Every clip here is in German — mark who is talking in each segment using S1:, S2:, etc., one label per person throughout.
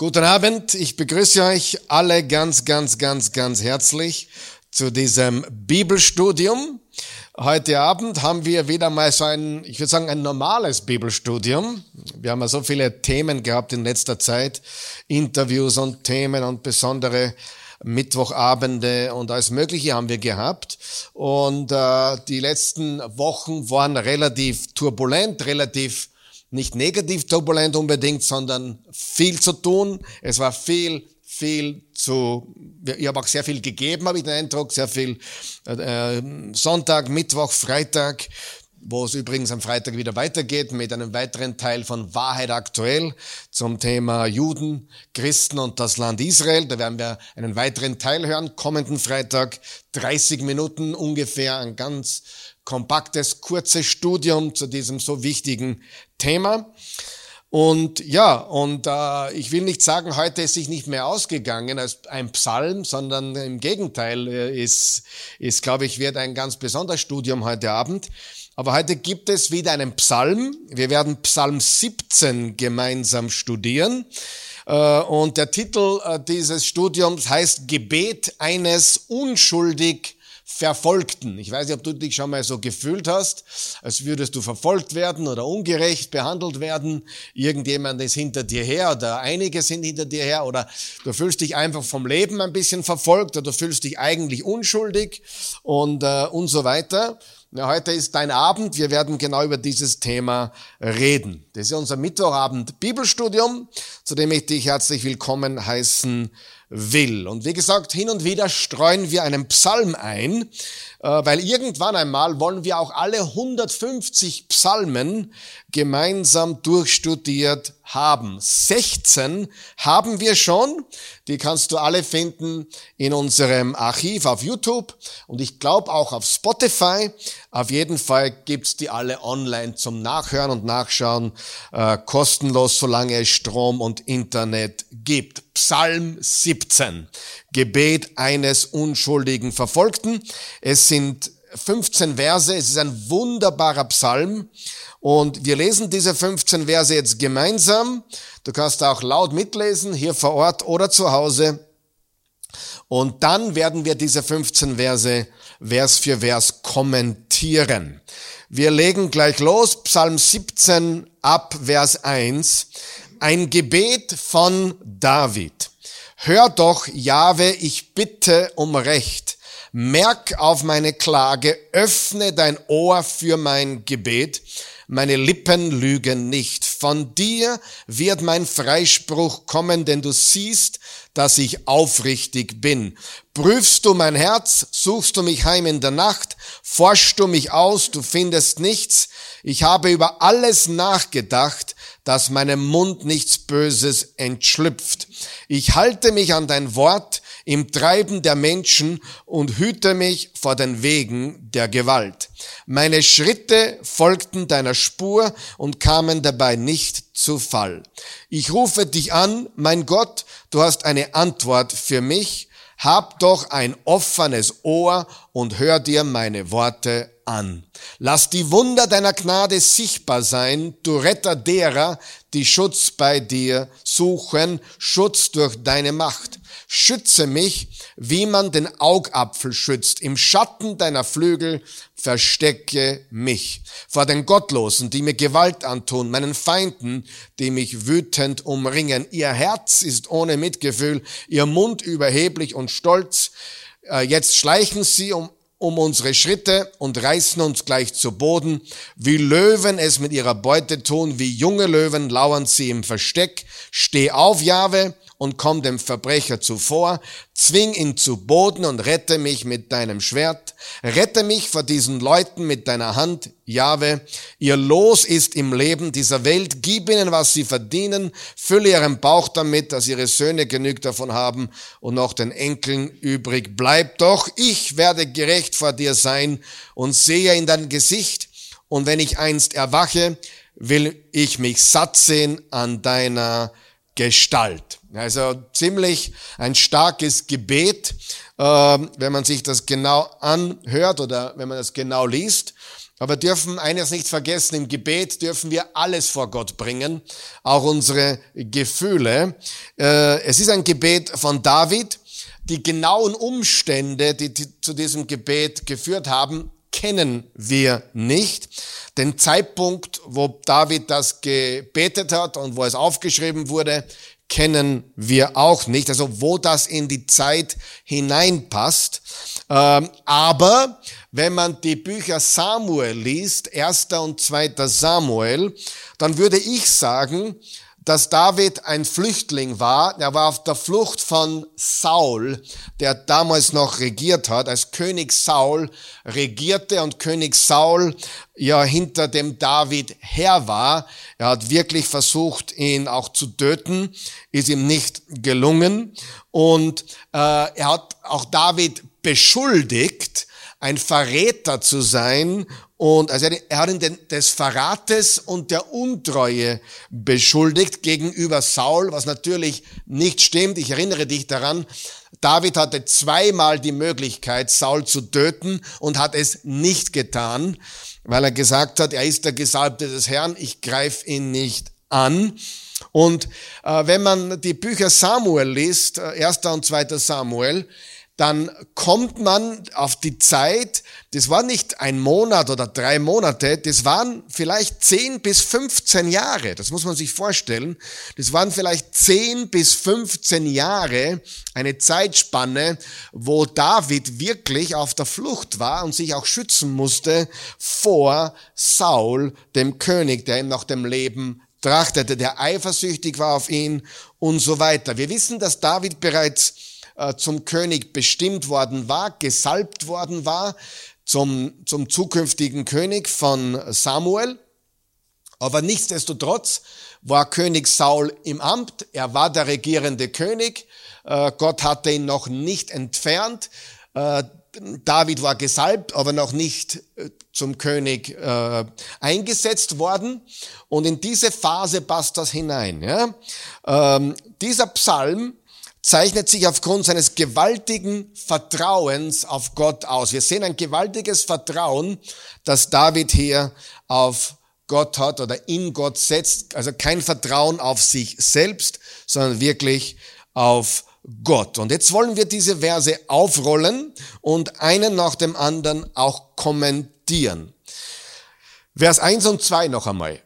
S1: Guten Abend, ich begrüße euch alle ganz, ganz, ganz, ganz herzlich zu diesem Bibelstudium. Heute Abend haben wir wieder mal so ein, ich würde sagen, ein normales Bibelstudium. Wir haben ja so viele Themen gehabt in letzter Zeit, Interviews und Themen und besondere Mittwochabende und alles Mögliche haben wir gehabt. Und äh, die letzten Wochen waren relativ turbulent, relativ nicht negativ turbulent unbedingt, sondern viel zu tun. Es war viel, viel zu, ich habe auch sehr viel gegeben, habe ich den Eindruck, sehr viel äh, Sonntag, Mittwoch, Freitag, wo es übrigens am Freitag wieder weitergeht mit einem weiteren Teil von Wahrheit aktuell zum Thema Juden, Christen und das Land Israel. Da werden wir einen weiteren Teil hören, kommenden Freitag, 30 Minuten ungefähr, ein ganz kompaktes, kurzes Studium zu diesem so wichtigen Thema. Und ja, und äh, ich will nicht sagen, heute ist sich nicht mehr ausgegangen als ein Psalm, sondern im Gegenteil äh, ist, ist glaube ich, wird ein ganz besonderes Studium heute Abend. Aber heute gibt es wieder einen Psalm. Wir werden Psalm 17 gemeinsam studieren. Äh, und der Titel äh, dieses Studiums heißt Gebet eines unschuldig Verfolgten. Ich weiß nicht, ob du dich schon mal so gefühlt hast, als würdest du verfolgt werden oder ungerecht behandelt werden. Irgendjemand ist hinter dir her oder einige sind hinter dir her oder du fühlst dich einfach vom Leben ein bisschen verfolgt oder du fühlst dich eigentlich unschuldig und, äh, und so weiter. Ja, heute ist dein Abend. Wir werden genau über dieses Thema reden. Das ist unser Mittwochabend Bibelstudium, zu dem ich dich herzlich willkommen heißen will. Und wie gesagt, hin und wieder streuen wir einen Psalm ein, äh, weil irgendwann einmal wollen wir auch alle 150 Psalmen gemeinsam durchstudiert haben. 16 haben wir schon. Die kannst du alle finden in unserem Archiv auf YouTube und ich glaube auch auf Spotify. Auf jeden Fall gibt's die alle online zum Nachhören und Nachschauen, äh, kostenlos, solange es Strom und Internet gibt. Psalm 17. Gebet eines unschuldigen Verfolgten. Es sind 15 Verse. Es ist ein wunderbarer Psalm. Und wir lesen diese 15 Verse jetzt gemeinsam. Du kannst auch laut mitlesen, hier vor Ort oder zu Hause. Und dann werden wir diese 15 Verse Vers für Vers kommentieren. Wir legen gleich los, Psalm 17 ab Vers 1. Ein Gebet von David. Hör doch, Jahwe, ich bitte um Recht. Merk auf meine Klage, öffne dein Ohr für mein Gebet meine Lippen lügen nicht. Von dir wird mein Freispruch kommen, denn du siehst, dass ich aufrichtig bin. Prüfst du mein Herz, suchst du mich heim in der Nacht, forschst du mich aus, du findest nichts. Ich habe über alles nachgedacht, dass meinem Mund nichts Böses entschlüpft. Ich halte mich an dein Wort im Treiben der Menschen und hüte mich vor den Wegen der Gewalt. Meine Schritte folgten deiner Spur und kamen dabei nicht zu Fall. Ich rufe dich an, mein Gott, du hast eine Antwort für mich. Hab doch ein offenes Ohr und hör dir meine Worte an. Lass die Wunder deiner Gnade sichtbar sein, du Retter derer, die Schutz bei dir suchen, Schutz durch deine Macht. Schütze mich, wie man den Augapfel schützt. Im Schatten deiner Flügel verstecke mich. Vor den Gottlosen, die mir Gewalt antun, meinen Feinden, die mich wütend umringen. Ihr Herz ist ohne Mitgefühl, ihr Mund überheblich und stolz. Äh, jetzt schleichen sie um um unsere Schritte und reißen uns gleich zu Boden. Wie Löwen es mit ihrer Beute tun, wie junge Löwen lauern sie im Versteck. Steh auf, Jahwe, und komm dem Verbrecher zuvor, zwing ihn zu Boden und rette mich mit deinem Schwert, rette mich vor diesen Leuten mit deiner Hand, Jahwe. Ihr Los ist im Leben dieser Welt, gib ihnen, was sie verdienen, fülle ihren Bauch damit, dass ihre Söhne genug davon haben und noch den Enkeln übrig bleibt. Doch ich werde gerecht vor dir sein und sehe in dein Gesicht, und wenn ich einst erwache, will ich mich satt sehen an deiner Gestalt. Also ziemlich ein starkes Gebet, äh, wenn man sich das genau anhört oder wenn man das genau liest. Aber dürfen eines nicht vergessen, im Gebet dürfen wir alles vor Gott bringen, auch unsere Gefühle. Äh, es ist ein Gebet von David. Die genauen Umstände, die zu diesem Gebet geführt haben, kennen wir nicht. Den Zeitpunkt, wo David das gebetet hat und wo es aufgeschrieben wurde, kennen wir auch nicht. Also wo das in die Zeit hineinpasst. Ähm, aber wenn man die Bücher Samuel liest, erster und zweiter Samuel, dann würde ich sagen, dass David ein Flüchtling war. Er war auf der Flucht von Saul, der damals noch regiert hat, als König Saul regierte und König Saul ja hinter dem David her war. Er hat wirklich versucht, ihn auch zu töten, ist ihm nicht gelungen. Und äh, er hat auch David beschuldigt, ein Verräter zu sein und also er hat ihn des Verrates und der Untreue beschuldigt gegenüber Saul, was natürlich nicht stimmt. Ich erinnere dich daran, David hatte zweimal die Möglichkeit, Saul zu töten und hat es nicht getan, weil er gesagt hat, er ist der Gesalbte des Herrn, ich greife ihn nicht an. Und äh, wenn man die Bücher Samuel liest, äh, erster und zweiter Samuel, dann kommt man auf die Zeit, das war nicht ein Monat oder drei Monate, das waren vielleicht zehn bis 15 Jahre, das muss man sich vorstellen. Das waren vielleicht zehn bis 15 Jahre, eine Zeitspanne, wo David wirklich auf der Flucht war und sich auch schützen musste vor Saul, dem König, der ihm nach dem Leben trachtete, der eifersüchtig war auf ihn und so weiter. Wir wissen, dass David bereits äh, zum König bestimmt worden war, gesalbt worden war, zum, zum zukünftigen König von Samuel. Aber nichtsdestotrotz war König Saul im Amt, er war der regierende König, äh, Gott hatte ihn noch nicht entfernt, äh, David war gesalbt, aber noch nicht zum König eingesetzt worden. Und in diese Phase passt das hinein. Ähm, dieser Psalm zeichnet sich aufgrund seines gewaltigen Vertrauens auf Gott aus. Wir sehen ein gewaltiges Vertrauen, das David hier auf Gott hat oder in Gott setzt. Also kein Vertrauen auf sich selbst, sondern wirklich auf Gott. Und jetzt wollen wir diese Verse aufrollen und einen nach dem anderen auch kommentieren. Vers 1 und 2 noch einmal.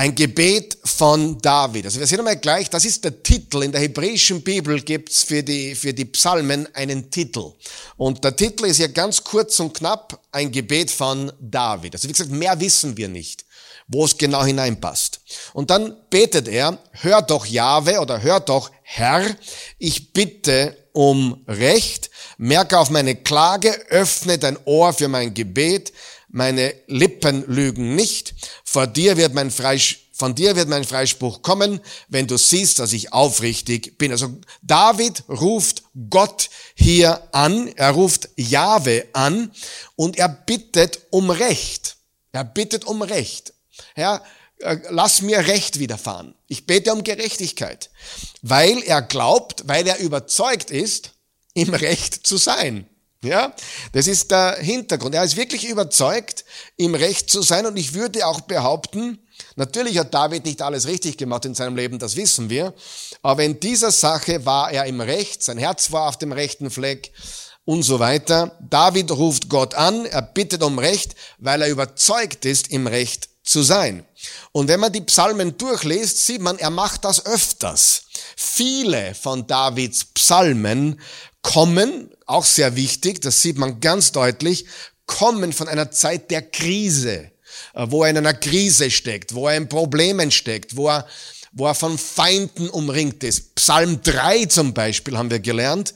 S1: Ein Gebet von David. Also wir sehen einmal gleich, das ist der Titel. In der hebräischen Bibel gibt's für die, für die Psalmen einen Titel. Und der Titel ist ja ganz kurz und knapp ein Gebet von David. Also wie gesagt, mehr wissen wir nicht, wo es genau hineinpasst. Und dann betet er, hör doch Jahwe oder hör doch Herr, ich bitte um Recht, merke auf meine Klage, öffne dein Ohr für mein Gebet, meine Lippen lügen nicht. Vor dir wird mein Freispruch von dir wird mein Freispruch kommen, wenn du siehst, dass ich aufrichtig bin. Also David ruft Gott hier an, er ruft Jahwe an und er bittet um Recht. Er bittet um Recht. Herr, äh, lass mir Recht widerfahren. Ich bete um Gerechtigkeit, weil er glaubt, weil er überzeugt ist, im Recht zu sein. Ja, das ist der Hintergrund. Er ist wirklich überzeugt, im Recht zu sein und ich würde auch behaupten, natürlich hat David nicht alles richtig gemacht in seinem Leben, das wissen wir, aber in dieser Sache war er im Recht, sein Herz war auf dem rechten Fleck und so weiter. David ruft Gott an, er bittet um Recht, weil er überzeugt ist, im Recht zu sein. Und wenn man die Psalmen durchliest, sieht man, er macht das öfters. Viele von Davids Psalmen kommen, auch sehr wichtig, das sieht man ganz deutlich, kommen von einer Zeit der Krise, äh, wo er in einer Krise steckt, wo er in Problemen steckt, wo er, wo er von Feinden umringt ist. Psalm 3 zum Beispiel haben wir gelernt,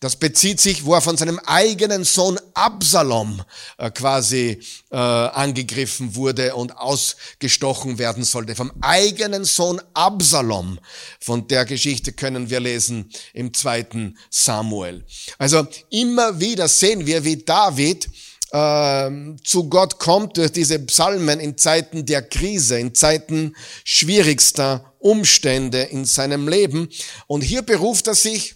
S1: das bezieht sich, wo er von seinem eigenen Sohn Absalom äh, quasi äh, angegriffen wurde und ausgestochen werden sollte. Vom eigenen Sohn Absalom. Von der Geschichte können wir lesen im zweiten Samuel. Also immer wieder sehen wir, wie David äh, zu Gott kommt durch diese Psalmen in Zeiten der Krise, in Zeiten schwierigster Umstände in seinem Leben. Und hier beruft er sich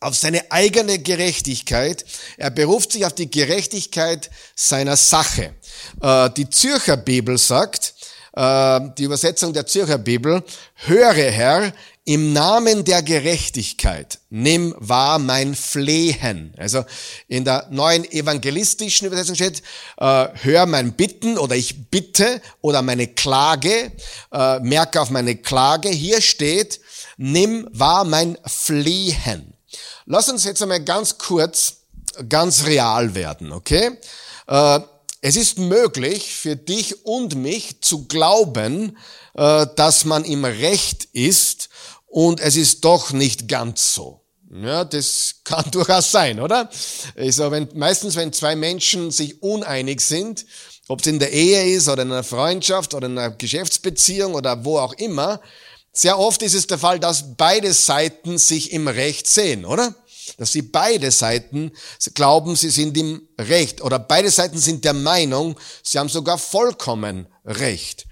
S1: auf seine eigene Gerechtigkeit. Er beruft sich auf die Gerechtigkeit seiner Sache. Äh, die Zürcher Bibel sagt, äh, die Übersetzung der Zürcher Bibel, höre Herr, im Namen der Gerechtigkeit nimm wahr mein Flehen. Also in der neuen evangelistischen Übersetzung steht, äh, hör mein Bitten oder ich bitte oder meine Klage, merke auf meine Klage. Hier steht, nimm wahr mein Flehen. Lass uns jetzt einmal ganz kurz, ganz real werden, okay? Äh, es ist möglich für dich und mich zu glauben, äh, dass man im Recht ist und es ist doch nicht ganz so. Ja, das kann durchaus sein, oder? Also wenn, meistens, wenn zwei Menschen sich uneinig sind, ob es in der Ehe ist oder in einer Freundschaft oder in einer Geschäftsbeziehung oder wo auch immer, sehr oft ist es der Fall, dass beide Seiten sich im Recht sehen, oder? Dass sie beide Seiten glauben, sie sind im Recht oder beide Seiten sind der Meinung, sie haben sogar vollkommen Recht.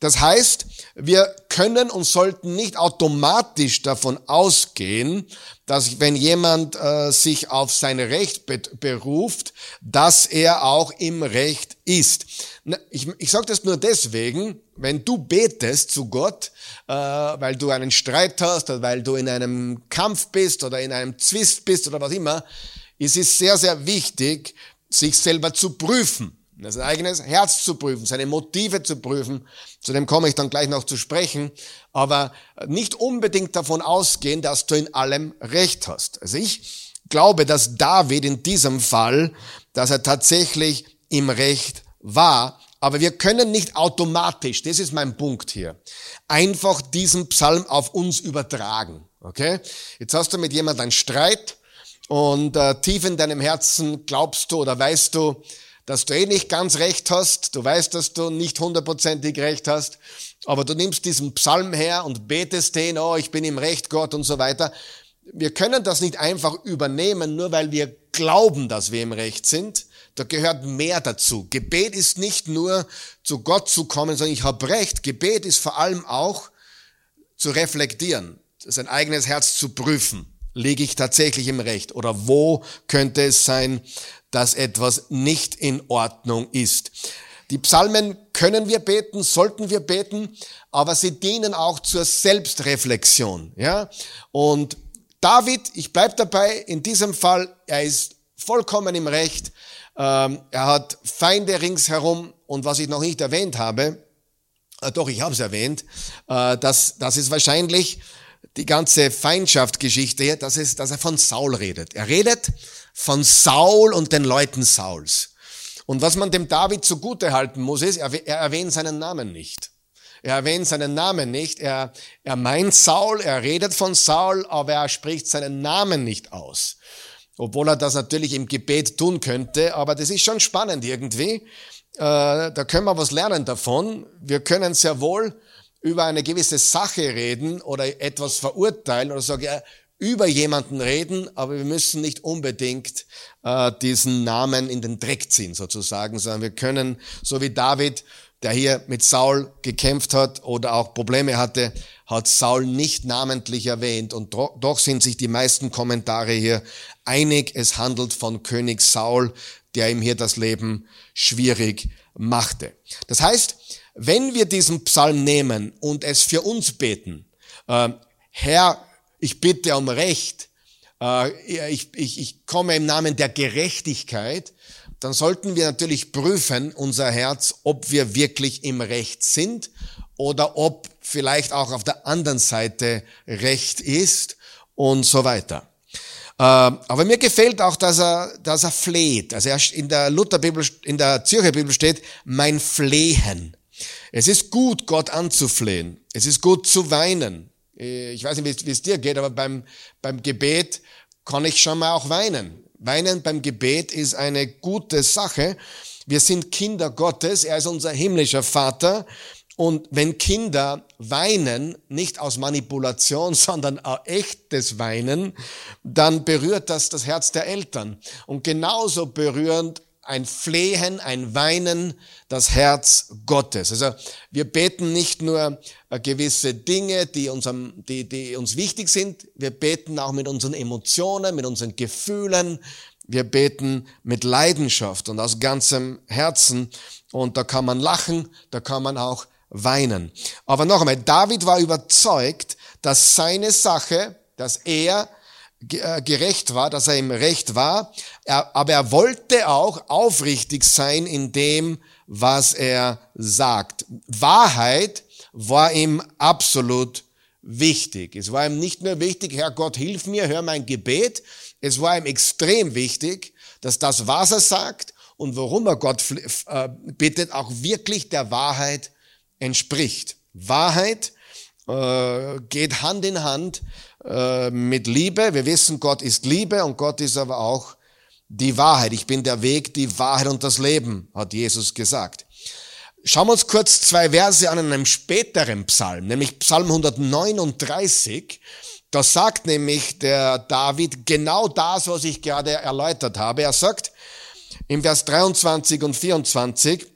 S1: Das heißt, wir können und sollten nicht automatisch davon ausgehen, dass wenn jemand äh, sich auf sein Recht beruft, dass er auch im Recht ist. Ich, ich sage das nur deswegen, wenn du betest zu Gott, äh, weil du einen Streit hast oder weil du in einem Kampf bist oder in einem Zwist bist oder was immer, ist es sehr, sehr wichtig, sich selber zu prüfen sein eigenes Herz zu prüfen, seine Motive zu prüfen. Zu dem komme ich dann gleich noch zu sprechen. Aber nicht unbedingt davon ausgehen, dass du in allem Recht hast. Also ich glaube, dass David in diesem Fall, dass er tatsächlich im Recht war. Aber wir können nicht automatisch, das ist mein Punkt hier, einfach diesen Psalm auf uns übertragen. Okay? Jetzt hast du mit jemandem einen Streit und äh, tief in deinem Herzen glaubst du oder weißt du, dass du eh nicht ganz recht hast, du weißt, dass du nicht hundertprozentig recht hast, aber du nimmst diesen Psalm her und betest den, oh, ich bin im Recht, Gott und so weiter. Wir können das nicht einfach übernehmen, nur weil wir glauben, dass wir im Recht sind. Da gehört mehr dazu. Gebet ist nicht nur zu Gott zu kommen, sondern ich habe recht. Gebet ist vor allem auch zu reflektieren, sein eigenes Herz zu prüfen. Liege ich tatsächlich im Recht? Oder wo könnte es sein, dass etwas nicht in Ordnung ist. Die Psalmen können wir beten, sollten wir beten, aber sie dienen auch zur Selbstreflexion. Ja? Und David, ich bleib dabei, in diesem Fall, er ist vollkommen im Recht. Ähm, er hat Feinde ringsherum und was ich noch nicht erwähnt habe, äh, doch, ich habe es erwähnt, äh, das, das ist wahrscheinlich die ganze Feindschaftsgeschichte dass, es, dass er von Saul redet. Er redet von Saul und den Leuten Sauls. Und was man dem David zugute halten muss, ist, er, er erwähnt seinen Namen nicht. Er erwähnt seinen Namen nicht. Er, er meint Saul, er redet von Saul, aber er spricht seinen Namen nicht aus. Obwohl er das natürlich im Gebet tun könnte, aber das ist schon spannend irgendwie. Äh, da können wir was lernen davon. Wir können sehr wohl über eine gewisse Sache reden oder etwas verurteilen oder sagen, über jemanden reden, aber wir müssen nicht unbedingt äh, diesen Namen in den Dreck ziehen sozusagen, sondern wir können, so wie David, der hier mit Saul gekämpft hat oder auch Probleme hatte, hat Saul nicht namentlich erwähnt und doch sind sich die meisten Kommentare hier einig, es handelt von König Saul, der ihm hier das Leben schwierig machte. Das heißt, wenn wir diesen Psalm nehmen und es für uns beten, äh, Herr, ich bitte um Recht, äh, ich, ich, ich komme im Namen der Gerechtigkeit, dann sollten wir natürlich prüfen, unser Herz, ob wir wirklich im Recht sind oder ob vielleicht auch auf der anderen Seite Recht ist und so weiter. Äh, aber mir gefällt auch, dass er, dass er fleht. Also in der Lutherbibel, in der Zürcher Bibel steht, mein Flehen. Es ist gut, Gott anzuflehen. Es ist gut zu weinen. Äh, ich weiß nicht, wie es dir geht, aber beim, beim Gebet kann ich schon mal auch weinen. Weinen beim Gebet ist eine gute Sache. Wir sind Kinder Gottes, er ist unser himmlischer Vater. Und wenn Kinder weinen, nicht aus Manipulation, sondern echtes Weinen, dann berührt das das Herz der Eltern. Und genauso berührend ein Flehen, ein Weinen, das Herz Gottes. Also wir beten nicht nur äh, gewisse Dinge, die, unserem, die, die uns wichtig sind, wir beten auch mit unseren Emotionen, mit unseren Gefühlen, wir beten mit Leidenschaft und aus ganzem Herzen. Und da kann man lachen, da kann man auch weinen. Aber noch einmal, David war überzeugt, dass seine Sache, dass er gerecht war, dass er im Recht war, er, aber er wollte auch aufrichtig sein in dem, was er sagt. Wahrheit war ihm absolut wichtig. Es war ihm nicht nur wichtig, Herr Gott, hilf mir, hör mein Gebet. Es war ihm extrem wichtig, dass das, was er sagt und worum er Gott äh, bittet, auch wirklich der Wahrheit entspricht. Wahrheit äh, geht Hand in Hand äh, mit Liebe. Wir wissen, Gott ist Liebe und Gott ist aber auch die Wahrheit. Ich bin der Weg, die Wahrheit und das Leben, hat Jesus gesagt. Schauen wir uns kurz zwei Verse an in einem späteren Psalm, nämlich Psalm 139. Da sagt nämlich der David genau das, was ich gerade erläutert habe. Er sagt im Vers 23 und 24,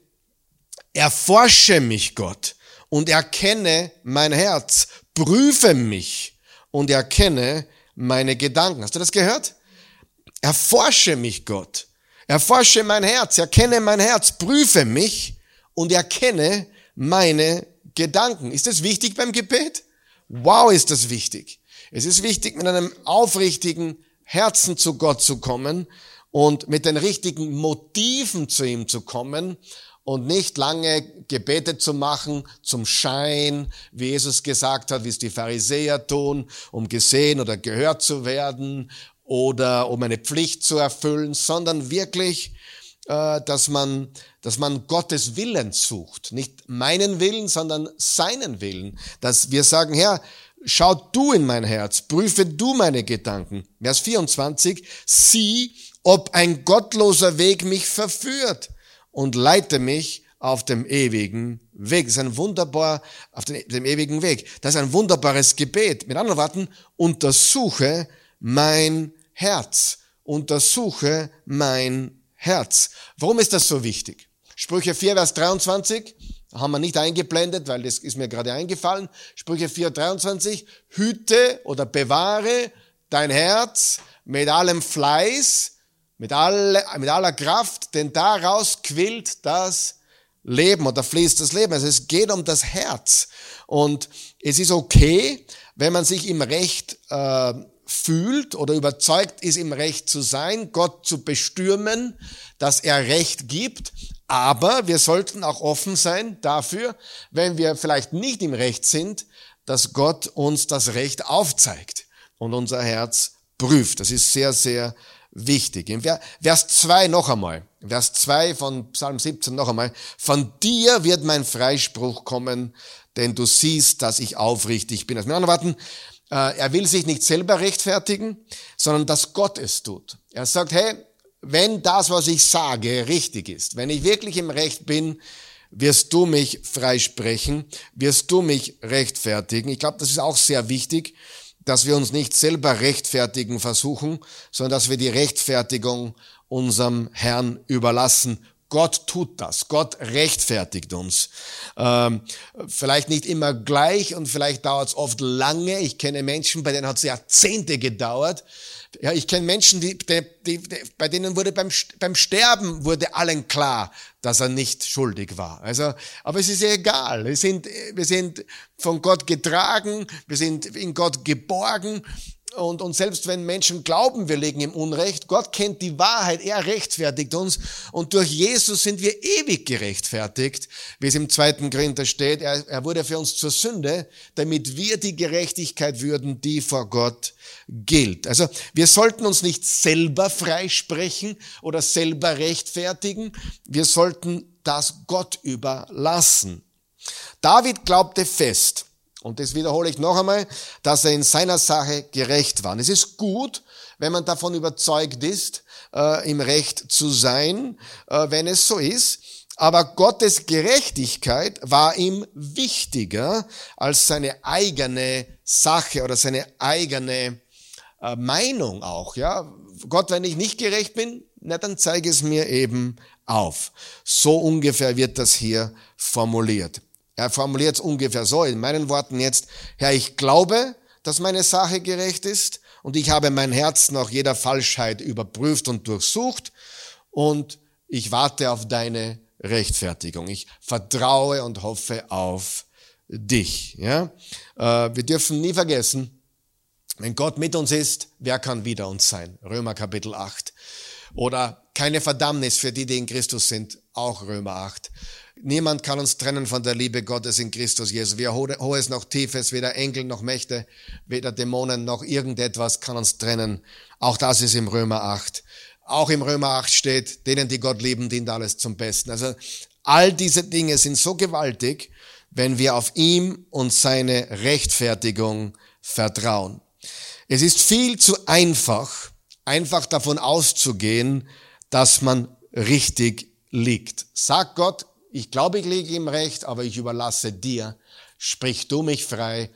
S1: erforsche mich Gott und erkenne mein Herz, prüfe mich und erkenne meine Gedanken. Hast du das gehört? Erforsche mich, Gott. Erforsche mein Herz, erkenne mein Herz, prüfe mich und erkenne meine Gedanken. Ist das wichtig beim Gebet? Wow, ist das wichtig. Es ist wichtig, mit einem aufrichtigen Herzen zu Gott zu kommen und mit den richtigen Motiven zu ihm zu kommen und nicht lange Gebete zu machen zum Schein, wie Jesus gesagt hat, wie es die Pharisäer tun, um gesehen oder gehört zu werden oder um eine Pflicht zu erfüllen, sondern wirklich, äh, dass man, dass man Gottes Willen sucht. Nicht meinen Willen, sondern seinen Willen. Dass wir sagen, Herr, schau du in mein Herz, prüfe du meine Gedanken. Vers 24, sieh, ob ein gottloser Weg mich verführt und leite mich auf dem ewigen Weg. Das ist ein wunderbar, auf dem, dem ewigen Weg. Das ist ein wunderbares Gebet. Mit anderen Worten, untersuche mein Herz. Untersuche mein Herz. Warum ist das so wichtig? Sprüche 4, Vers 23, haben wir nicht eingeblendet, weil das ist mir gerade eingefallen. Sprüche 4, 23, hüte oder bewahre dein Herz mit allem Fleiß, mit, alle, mit aller Kraft, denn daraus quillt das Leben oder fließt das Leben. Also es geht um das Herz. Und es ist okay, wenn man sich im Recht äh, fühlt oder überzeugt ist, im Recht zu sein, Gott zu bestürmen, dass er Recht gibt. Aber wir sollten auch offen sein dafür, wenn wir vielleicht nicht im Recht sind, dass Gott uns das Recht aufzeigt und unser Herz prüft. Das ist sehr, sehr wichtig. In Vers 2 noch einmal, Vers 2 von Psalm 17 noch einmal, von dir wird mein Freispruch kommen, denn du siehst, dass ich aufrichtig bin. Also mit anderen Worten, äh, er will sich nicht selber rechtfertigen, sondern dass Gott es tut. Er sagt, hey, wenn das, was ich sage, richtig ist, wenn ich wirklich im Recht bin, wirst du mich freisprechen, wirst du mich rechtfertigen. Ich glaube, das ist auch sehr wichtig dass wir uns nicht selber rechtfertigen versuchen, sondern dass wir die Rechtfertigung unserem Herrn überlassen. Gott tut das. Gott rechtfertigt uns. Ähm, vielleicht nicht immer gleich und vielleicht dauert es oft lange. Ich kenne Menschen, bei denen hat es Jahrzehnte gedauert, ja, ich kenne Menschen, die, die, die, bei denen wurde beim, beim Sterben wurde allen klar, dass er nicht schuldig war. Also, aber es ist ja egal. Wir sind, wir sind von Gott getragen, wir sind in Gott geborgen und, und selbst wenn Menschen glauben, wir legen im Unrecht, Gott kennt die Wahrheit, er rechtfertigt uns und durch Jesus sind wir ewig gerechtfertigt, wie es im zweiten Korinther steht. Er, er wurde für uns zur Sünde, damit wir die Gerechtigkeit würden, die vor Gott gilt. Also wir sollten uns nicht selber freisprechen oder selber rechtfertigen, wir sollten das Gott überlassen. David glaubte fest, und das wiederhole ich noch einmal, dass er in seiner Sache gerecht war. Und es ist gut, wenn man davon überzeugt ist, äh, im Recht zu sein, äh, wenn es so ist. Aber Gottes Gerechtigkeit war ihm wichtiger als seine eigene Sache oder seine eigene äh, Meinung auch. Ja, Gott, wenn ich nicht gerecht bin, Na, dann zeige es mir eben auf. So ungefähr wird das hier formuliert. Er formuliert es ungefähr so, in meinen Worten jetzt, Herr, ich glaube, dass meine Sache gerecht ist und ich habe mein Herz nach jeder Falschheit überprüft und durchsucht und ich warte auf deine Rechtfertigung. Ich vertraue und hoffe auf dich. Ja? Äh, wir dürfen nie vergessen, wenn Gott mit uns ist, wer kann wider uns sein? Römer Kapitel 8. Oder keine Verdammnis für die, die in Christus sind, auch Römer 8. Niemand kann uns trennen von der Liebe Gottes in Christus Jesus. Weder hohes noch tiefes, weder Engel noch Mächte, weder Dämonen noch irgendetwas kann uns trennen. Auch das ist im Römer 8. Auch im Römer 8 steht, denen, die Gott lieben, dient alles zum Besten. Also all diese Dinge sind so gewaltig, wenn wir auf ihm und seine Rechtfertigung vertrauen. Es ist viel zu einfach, einfach davon auszugehen, dass man richtig liegt. Sag Gott, ich glaube, ich liege im Recht, aber ich überlasse dir. Sprich du mich frei,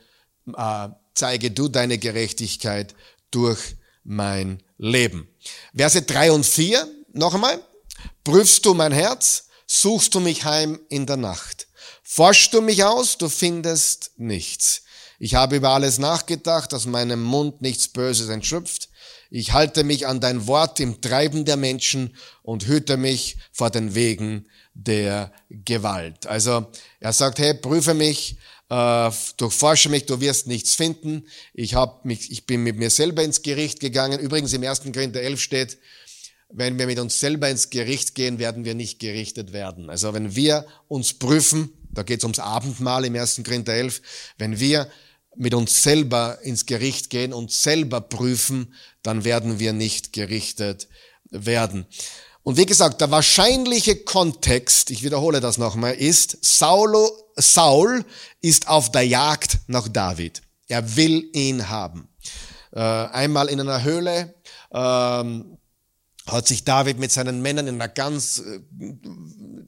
S1: äh, zeige du deine Gerechtigkeit durch mein Leben. Verse drei und vier noch einmal. Prüfst du mein Herz, suchst du mich heim in der Nacht. Forschst du mich aus, du findest nichts. Ich habe über alles nachgedacht, aus meinem Mund nichts Böses entschlüpft. Ich halte mich an dein Wort im Treiben der Menschen und hüte mich vor den Wegen der Gewalt. Also er sagt, hey, prüfe mich, äh, durchforsche mich, du wirst nichts finden. Ich, hab mich, ich bin mit mir selber ins Gericht gegangen. Übrigens im 1. Korinther 11 steht, wenn wir mit uns selber ins Gericht gehen, werden wir nicht gerichtet werden. Also wenn wir uns prüfen, da geht es ums Abendmahl im 1. Korinther 11, wenn wir mit uns selber ins Gericht gehen und selber prüfen, dann werden wir nicht gerichtet werden. Und wie gesagt, der wahrscheinliche Kontext, ich wiederhole das nochmal, ist, Saulo, Saul ist auf der Jagd nach David. Er will ihn haben. Äh, einmal in einer Höhle ähm, hat sich David mit seinen Männern in einer ganz äh,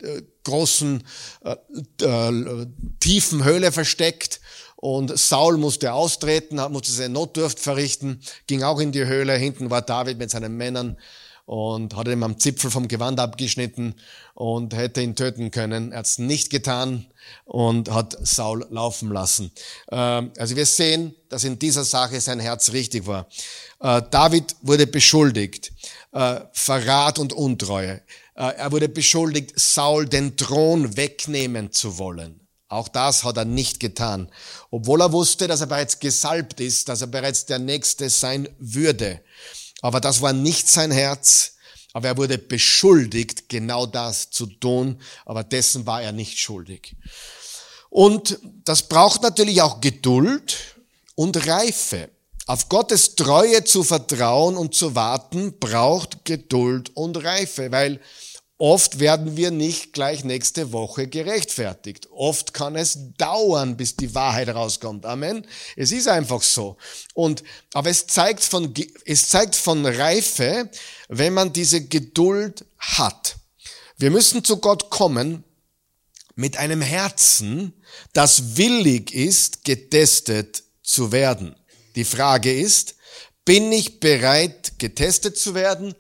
S1: äh großen, äh, äh, tiefen Höhle versteckt und Saul musste austreten, musste seine Notdurft verrichten, ging auch in die Höhle. Hinten war David mit seinen Männern und hat ihm am Zipfel vom Gewand abgeschnitten und hätte ihn töten können. Er hat es nicht getan und hat Saul laufen lassen. Ähm, also wir sehen, dass in dieser Sache sein Herz richtig war. Äh, David wurde beschuldigt, äh, Verrat und Untreue. Äh, er wurde beschuldigt, Saul den Thron wegnehmen zu wollen. Auch das hat er nicht getan, obwohl er wusste, dass er bereits gesalbt ist, dass er bereits der Nächste sein würde. Aber das war nicht sein Herz. Aber er wurde beschuldigt, genau das zu tun. Aber dessen war er nicht schuldig. Und das braucht natürlich auch Geduld und Reife. Auf Gottes Treue zu vertrauen und zu warten braucht Geduld und Reife, weil Oft werden wir nicht gleich nächste Woche gerechtfertigt. Oft kann es dauern, bis die Wahrheit rauskommt. Amen. Es ist einfach so. Und, aber es zeigt von, es zeigt von Reife, wenn man diese Geduld hat. Wir müssen zu Gott kommen mit einem Herzen, das willig ist, getestet zu werden. Die Frage ist, bin ich bereit, getestet zu werden?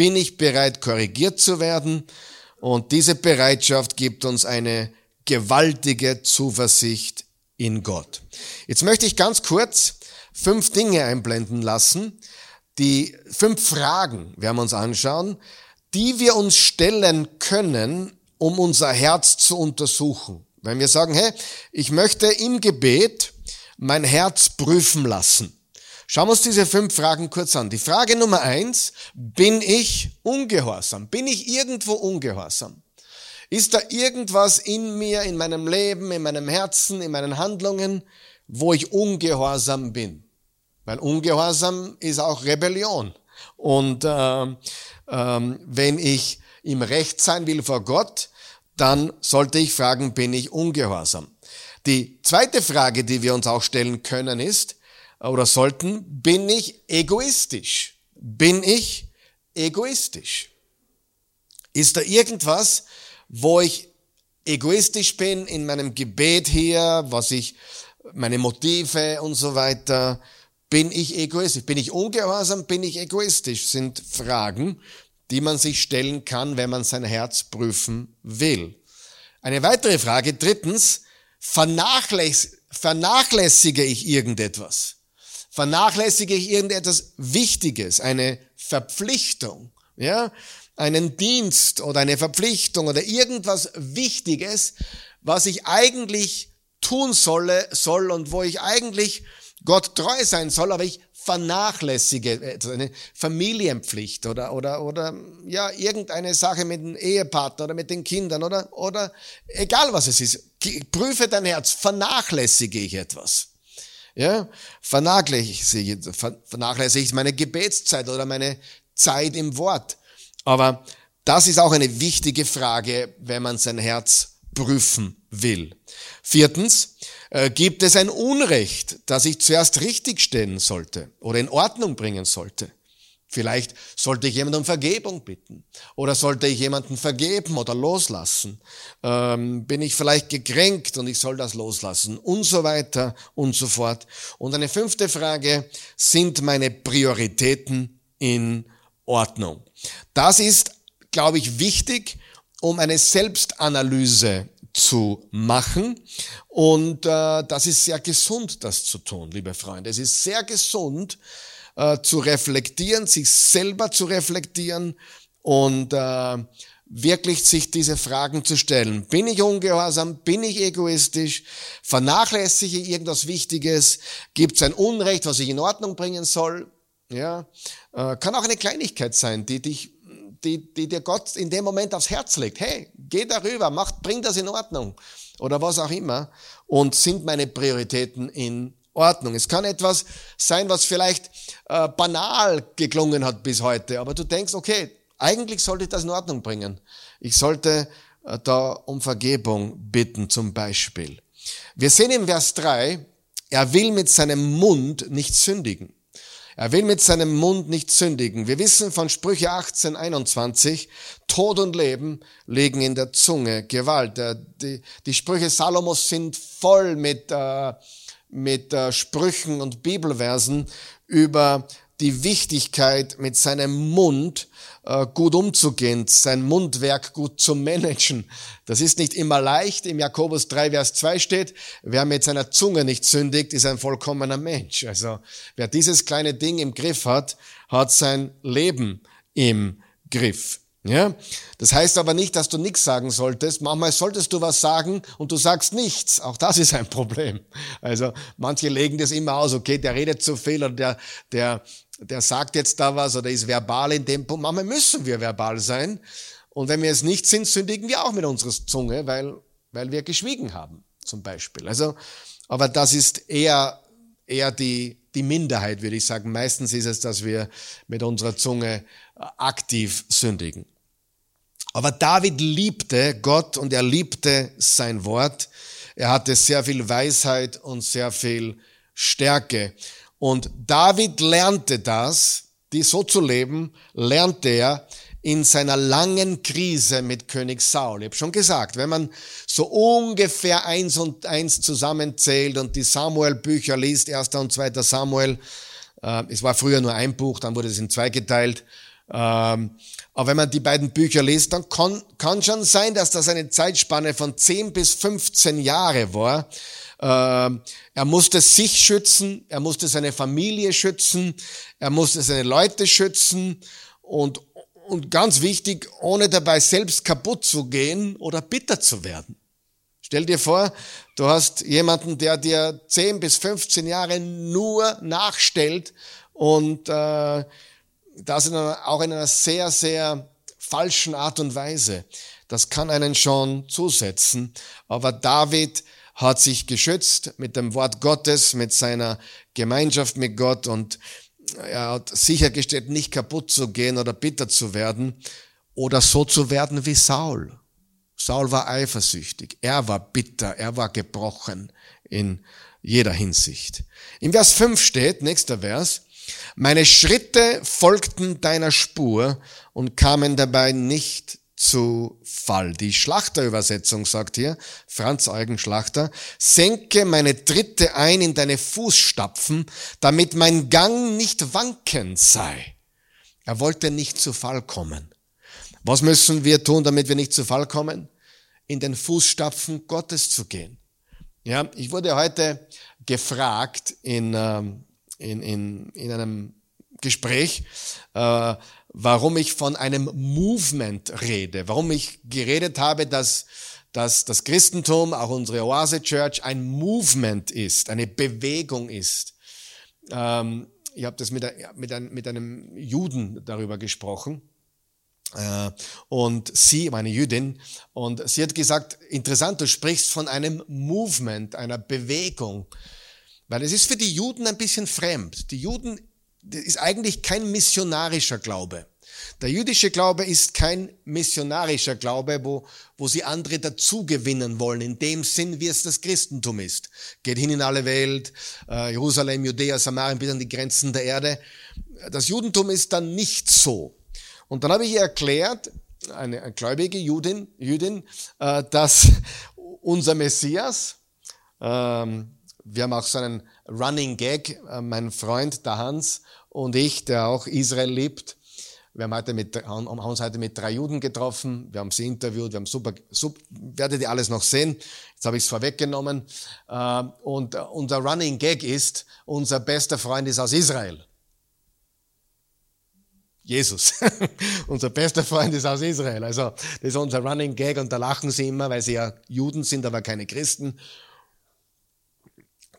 S1: Bin ich bereit, korrigiert zu werden? Und diese Bereitschaft gibt uns eine gewaltige Zuversicht in Gott. Jetzt möchte ich ganz kurz fünf Dinge einblenden lassen, die fünf Fragen werden wir uns anschauen, die wir uns stellen können, um unser Herz zu untersuchen. Wenn wir sagen, hey, ich möchte im Gebet mein Herz prüfen lassen. Schauen wir uns diese fünf Fragen kurz an. Die Frage Nummer eins, bin ich ungehorsam? Bin ich irgendwo ungehorsam? Ist da irgendwas in mir, in meinem Leben, in meinem Herzen, in meinen Handlungen, wo ich ungehorsam bin? Weil ungehorsam ist auch Rebellion. Und äh, äh, wenn ich im Recht sein will vor Gott, dann sollte ich fragen, bin ich ungehorsam? Die zweite Frage, die wir uns auch stellen können, ist, oder sollten, bin ich egoistisch? Bin ich egoistisch? Ist da irgendwas, wo ich egoistisch bin in meinem Gebet hier, was ich, meine Motive und so weiter? Bin ich egoistisch? Bin ich ungehorsam? Bin ich egoistisch? Sind Fragen, die man sich stellen kann, wenn man sein Herz prüfen will. Eine weitere Frage, drittens, vernachlässige ich irgendetwas? Vernachlässige ich irgendetwas Wichtiges, eine Verpflichtung, ja, einen Dienst oder eine Verpflichtung oder irgendwas Wichtiges, was ich eigentlich tun solle, soll und wo ich eigentlich Gott treu sein soll, aber ich vernachlässige eine Familienpflicht oder, oder, oder, ja, irgendeine Sache mit dem Ehepartner oder mit den Kindern oder, oder, egal was es ist. Prüfe dein Herz. Vernachlässige ich etwas? Ja, vernachlässige, vernachlässige ich meine Gebetszeit oder meine Zeit im Wort. Aber das ist auch eine wichtige Frage, wenn man sein Herz prüfen will. Viertens, äh, gibt es ein Unrecht, das ich zuerst richtigstellen sollte oder in Ordnung bringen sollte? Vielleicht sollte ich jemanden um Vergebung bitten oder sollte ich jemanden vergeben oder loslassen. Ähm, bin ich vielleicht gekränkt und ich soll das loslassen und so weiter und so fort. Und eine fünfte Frage, sind meine Prioritäten in Ordnung? Das ist, glaube ich, wichtig, um eine Selbstanalyse zu machen. Und äh, das ist sehr gesund, das zu tun, liebe Freunde. Es ist sehr gesund, äh, zu reflektieren, sich selber zu reflektieren und äh, wirklich sich diese Fragen zu stellen. Bin ich ungehorsam? Bin ich egoistisch? Vernachlässige ich irgendwas Wichtiges? Gibt es ein Unrecht, was ich in Ordnung bringen soll? Ja, äh, kann auch eine Kleinigkeit sein, die dich die, die dir Gott in dem Moment aufs Herz legt. Hey, geh darüber, mach, bring das in Ordnung. Oder was auch immer. Und sind meine Prioritäten in Ordnung. Es kann etwas sein, was vielleicht äh, banal geklungen hat bis heute, aber du denkst, okay, eigentlich sollte ich das in Ordnung bringen. Ich sollte äh, da um Vergebung bitten zum Beispiel. Wir sehen im Vers 3, er will mit seinem Mund nicht sündigen. Er will mit seinem Mund nicht sündigen. Wir wissen von Sprüche 18, 21, Tod und Leben liegen in der Zunge, Gewalt. Die, die Sprüche Salomos sind voll mit, äh, mit äh, Sprüchen und Bibelversen über die Wichtigkeit, mit seinem Mund äh, gut umzugehen, sein Mundwerk gut zu managen. Das ist nicht immer leicht. Im Jakobus 3, Vers 2 steht, wer mit seiner Zunge nicht sündigt, ist ein vollkommener Mensch. Also wer dieses kleine Ding im Griff hat, hat sein Leben im Griff. Ja? Das heißt aber nicht, dass du nichts sagen solltest. Manchmal solltest du was sagen und du sagst nichts. Auch das ist ein Problem. Also manche legen das immer aus, okay, der redet zu viel oder der, der, der sagt jetzt da was oder ist verbal in dem Punkt. Manchmal müssen wir verbal sein. Und wenn wir es nicht sind, sündigen wir auch mit unserer Zunge, weil, weil wir geschwiegen haben, zum Beispiel. Also, aber das ist eher, eher die, die Minderheit, würde ich sagen. Meistens ist es, dass wir mit unserer Zunge aktiv sündigen. Aber David liebte Gott und er liebte sein Wort. Er hatte sehr viel Weisheit und sehr viel Stärke. Und David lernte das, die so zu leben, lernte er in seiner langen Krise mit König Saul. Ich habe schon gesagt, wenn man so ungefähr eins und eins zusammenzählt und die Samuel-Bücher liest, erster und zweiter Samuel, äh, es war früher nur ein Buch, dann wurde es in zwei geteilt, ähm, aber wenn man die beiden Bücher liest, dann kann, kann schon sein, dass das eine Zeitspanne von 10 bis 15 Jahre war. Ähm, er musste sich schützen, er musste seine Familie schützen, er musste seine Leute schützen und, und ganz wichtig, ohne dabei selbst kaputt zu gehen oder bitter zu werden. Stell dir vor, du hast jemanden, der dir 10 bis 15 Jahre nur nachstellt und äh, das in einer, auch in einer sehr, sehr falschen Art und Weise. Das kann einen schon zusetzen. Aber David hat sich geschützt mit dem Wort Gottes, mit seiner Gemeinschaft mit Gott und er hat sichergestellt, nicht kaputt zu gehen oder bitter zu werden oder so zu werden wie Saul. Saul war eifersüchtig, er war bitter, er war gebrochen in jeder Hinsicht. Im Vers 5 steht, nächster Vers, meine Schritte folgten deiner Spur und kamen dabei nicht zu Fall. Die Schlachterübersetzung sagt hier, Franz Eugen Schlachter, senke meine Tritte ein in deine Fußstapfen, damit mein Gang nicht wankend sei. Er wollte nicht zu Fall kommen. Was müssen wir tun, damit wir nicht zu Fall kommen? In den Fußstapfen Gottes zu gehen. Ja, ich wurde heute gefragt in, ähm, in, in, in einem Gespräch, äh, warum ich von einem Movement rede, warum ich geredet habe, dass, dass das Christentum, auch unsere Oase Church, ein Movement ist, eine Bewegung ist. Ähm, ich habe das mit, mit, einem, mit einem Juden darüber gesprochen. Äh, und sie, meine Jüdin, und sie hat gesagt, interessant, du sprichst von einem Movement, einer Bewegung. Weil es ist für die Juden ein bisschen fremd. Die Juden ist eigentlich kein missionarischer Glaube. Der jüdische Glaube ist kein missionarischer Glaube, wo, wo sie andere dazugewinnen wollen, in dem Sinn, wie es das Christentum ist. Geht hin in alle Welt, äh, Jerusalem, Judäa, Samarien bis an die Grenzen der Erde. Das Judentum ist dann nicht so. Und dann habe ich ihr erklärt, eine, eine gläubige Jüdin, Jüdin, äh, dass unser Messias, ähm, wir haben auch so einen Running Gag, äh, mein Freund, der Hans und ich, der auch Israel liebt, wir haben, heute mit, haben uns heute mit drei Juden getroffen, wir haben sie interviewt, wir haben super, super werdet ihr alles noch sehen, jetzt habe ich es vorweggenommen. Äh, und unser Running Gag ist, unser bester Freund ist aus Israel. Jesus. unser bester Freund ist aus Israel. Also das ist unser Running Gag und da lachen sie immer, weil sie ja Juden sind, aber keine Christen.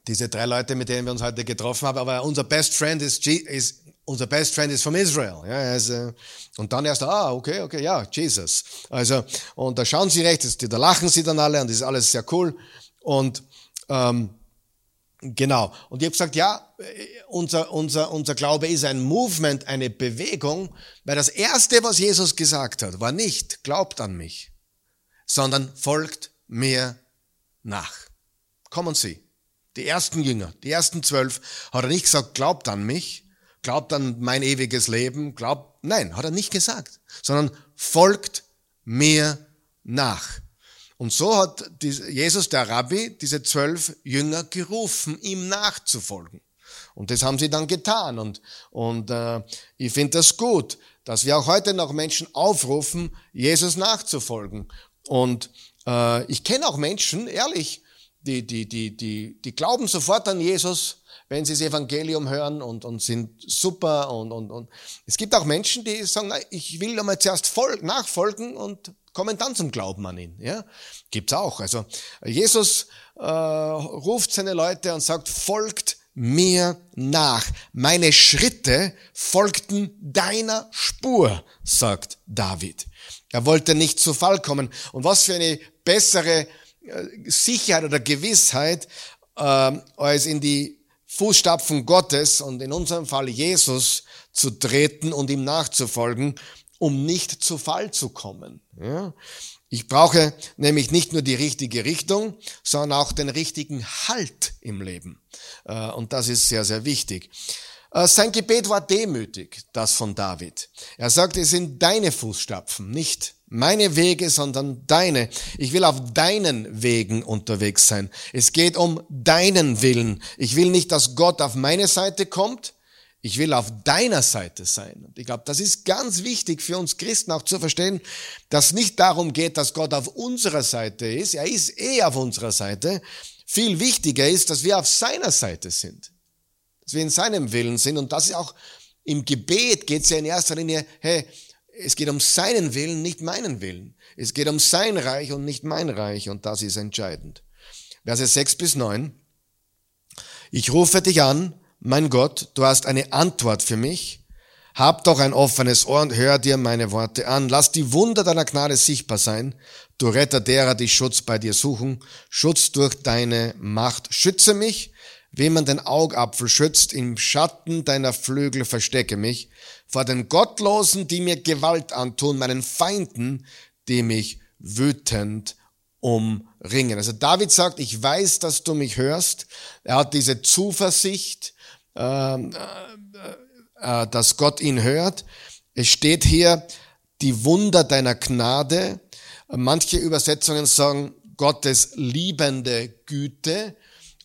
S1: Diese drei Leute, mit denen wir uns heute getroffen haben, aber unser Best Friend ist, ist unser Best Friend ist from Israel. Ja, also, und dann erst, ah, okay, okay, ja, Jesus. Also, und da schauen sie recht, da lachen sie dann alle und das ist alles sehr cool. Und ähm, Genau. Und ich habe gesagt, ja, unser, unser, unser Glaube ist ein Movement, eine Bewegung, weil das Erste, was Jesus gesagt hat, war nicht, glaubt an mich, sondern folgt mir nach. Kommen Sie. Die ersten Jünger, die ersten zwölf, hat er nicht gesagt, glaubt an mich, glaubt an mein ewiges Leben, glaubt, nein, hat er nicht gesagt, sondern folgt mir nach. Und so hat Jesus, der Rabbi, diese zwölf Jünger gerufen, ihm nachzufolgen. Und das haben sie dann getan. Und, und äh, ich finde das gut, dass wir auch heute noch Menschen aufrufen, Jesus nachzufolgen. Und äh, ich kenne auch Menschen, ehrlich, die, die, die, die, die glauben sofort an Jesus, wenn sie das Evangelium hören und, und sind super. Und, und, und es gibt auch Menschen, die sagen, na, ich will einmal zuerst folgen, nachfolgen und kommen dann zum Glauben an ihn. Ja? Gibt's auch. Also Jesus äh, ruft seine Leute und sagt, folgt mir nach. Meine Schritte folgten deiner Spur, sagt David. Er wollte nicht zu Fall kommen. Und was für eine bessere Sicherheit oder Gewissheit, äh, als in die Fußstapfen Gottes und in unserem Fall Jesus zu treten und ihm nachzufolgen, um nicht zu Fall zu kommen. Ja? Ich brauche nämlich nicht nur die richtige Richtung, sondern auch den richtigen Halt im Leben. Äh, und das ist sehr, sehr wichtig. Äh, sein Gebet war demütig, das von David. Er sagte, es sind deine Fußstapfen, nicht meine Wege, sondern deine. Ich will auf deinen Wegen unterwegs sein. Es geht um deinen Willen. Ich will nicht, dass Gott auf meine Seite kommt, ich will auf deiner Seite sein. Und ich glaube, das ist ganz wichtig für uns Christen auch zu verstehen, dass nicht darum geht, dass Gott auf unserer Seite ist. Er ist eh auf unserer Seite. Viel wichtiger ist, dass wir auf seiner Seite sind. Dass wir in seinem Willen sind. Und das ist auch im Gebet geht es ja in erster Linie, hey, es geht um seinen Willen, nicht meinen Willen. Es geht um sein Reich und nicht mein Reich. Und das ist entscheidend. Verse 6 bis 9. Ich rufe dich an, mein Gott, du hast eine Antwort für mich. Hab doch ein offenes Ohr und hör dir meine Worte an. Lass die Wunder deiner Gnade sichtbar sein. Du Retter derer, die Schutz bei dir suchen. Schutz durch deine Macht. Schütze mich, wie man den Augapfel schützt. Im Schatten deiner Flügel verstecke mich. Vor den Gottlosen, die mir Gewalt antun, meinen Feinden, die mich wütend umringen. Also David sagt, ich weiß, dass du mich hörst. Er hat diese Zuversicht ähm, äh, äh, dass Gott ihn hört. Es steht hier, die Wunder deiner Gnade. Manche Übersetzungen sagen Gottes liebende Güte.